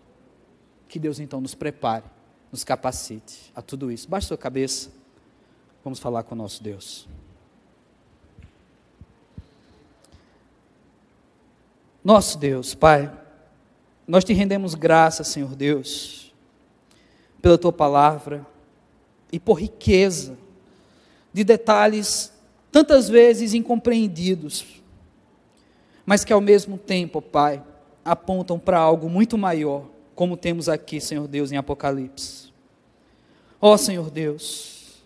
Que Deus então nos prepare, nos capacite a tudo isso. Baixe sua cabeça. Vamos falar com o nosso Deus. Nosso Deus, Pai, nós te rendemos graça, Senhor Deus, pela tua palavra e por riqueza de detalhes tantas vezes incompreendidos, mas que ao mesmo tempo, Pai, apontam para algo muito maior, como temos aqui, Senhor Deus, em Apocalipse. Ó oh, Senhor Deus,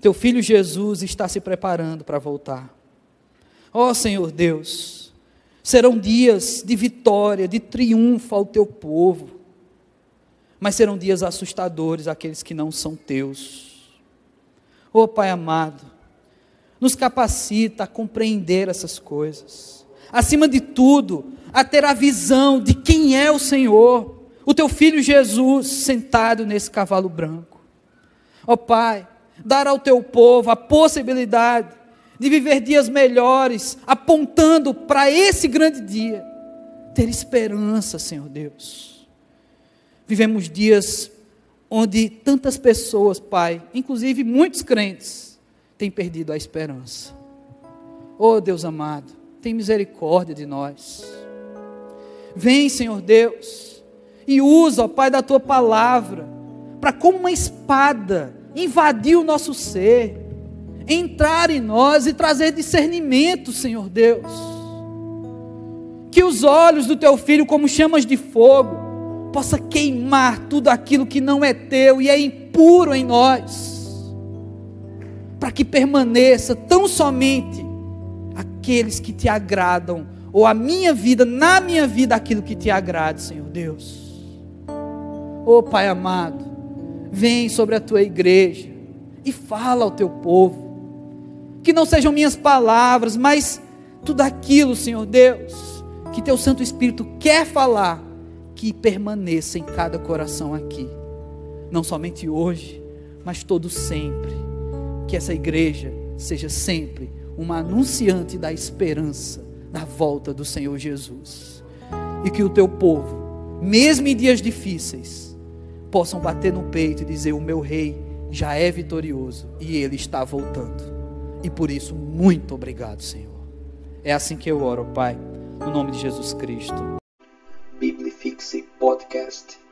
teu filho Jesus está se preparando para voltar. Ó oh, Senhor Deus, serão dias de vitória, de triunfo ao teu povo, mas serão dias assustadores àqueles que não são teus. Ó oh, Pai amado, nos capacita a compreender essas coisas, acima de tudo, a ter a visão de quem é o Senhor, o teu filho Jesus sentado nesse cavalo branco. Ó oh, Pai, dar ao teu povo a possibilidade de viver dias melhores, apontando para esse grande dia, ter esperança, Senhor Deus. Vivemos dias onde tantas pessoas, Pai, inclusive muitos crentes, têm perdido a esperança. Oh Deus amado, tem misericórdia de nós. Vem, Senhor Deus, e usa, ó Pai, da tua palavra, para como uma espada invadir o nosso ser, entrar em nós e trazer discernimento, Senhor Deus. Que os olhos do teu filho, como chamas de fogo, possa queimar tudo aquilo que não é teu e é impuro em nós, para que permaneça tão somente aqueles que te agradam, ou a minha vida, na minha vida, aquilo que te agrade, Senhor Deus. Oh Pai amado, vem sobre a tua igreja e fala ao teu povo que não sejam minhas palavras, mas tudo aquilo, Senhor Deus, que teu Santo Espírito quer falar, que permaneça em cada coração aqui, não somente hoje, mas todo sempre. Que essa igreja seja sempre uma anunciante da esperança da volta do Senhor Jesus. E que o teu povo, mesmo em dias difíceis, possam bater no peito e dizer: O meu rei já é vitorioso e ele está voltando. E por isso, muito obrigado, Senhor. É assim que eu oro, Pai, no nome de Jesus Cristo. Biblifixe Podcast.